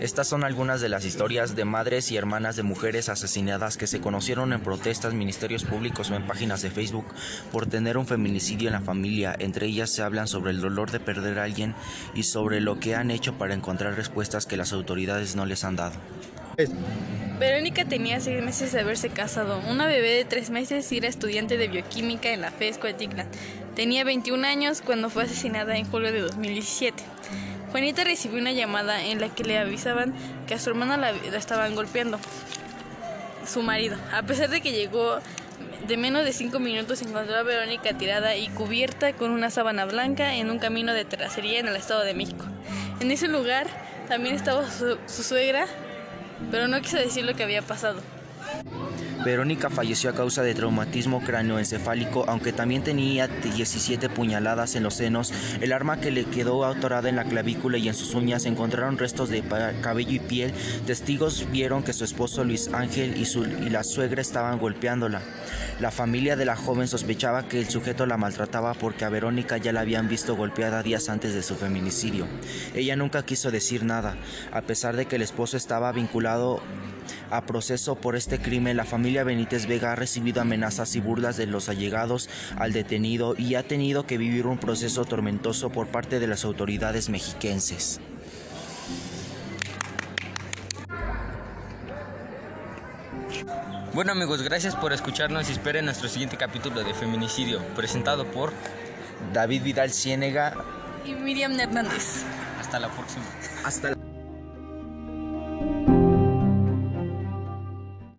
Estas son algunas de las historias de madres y hermanas de mujeres asesinadas que se conocieron en protestas, ministerios públicos o en páginas de Facebook por tener un feminicidio en la familia. Entre ellas se hablan sobre el dolor de perder a alguien y sobre lo que han hecho para encontrar respuestas que las autoridades no les han dado. Verónica tenía seis meses de haberse casado, una bebé de tres meses y era estudiante de bioquímica en la FESCO de Tenía 21 años cuando fue asesinada en julio de 2017. Juanita recibió una llamada en la que le avisaban que a su hermana la, estaban golpeando, su marido. A pesar de que llegó de menos de cinco minutos, encontró a Verónica tirada y cubierta con una sábana blanca en un camino de terracería en el Estado de México. En ese lugar también estaba su, su suegra, pero no quiso decir lo que había pasado. Verónica falleció a causa de traumatismo cráneoencefálico, aunque también tenía 17 puñaladas en los senos. El arma que le quedó atorada en la clavícula y en sus uñas encontraron restos de cabello y piel. Testigos vieron que su esposo Luis Ángel y, su, y la suegra estaban golpeándola. La familia de la joven sospechaba que el sujeto la maltrataba porque a Verónica ya la habían visto golpeada días antes de su feminicidio. Ella nunca quiso decir nada, a pesar de que el esposo estaba vinculado a proceso por este crimen, la familia Benítez Vega ha recibido amenazas y burlas de los allegados al detenido y ha tenido que vivir un proceso tormentoso por parte de las autoridades mexiquenses. Bueno amigos, gracias por escucharnos y esperen nuestro siguiente capítulo de Feminicidio, presentado por David Vidal Ciénega y Miriam Hernández. Hasta la próxima. Hasta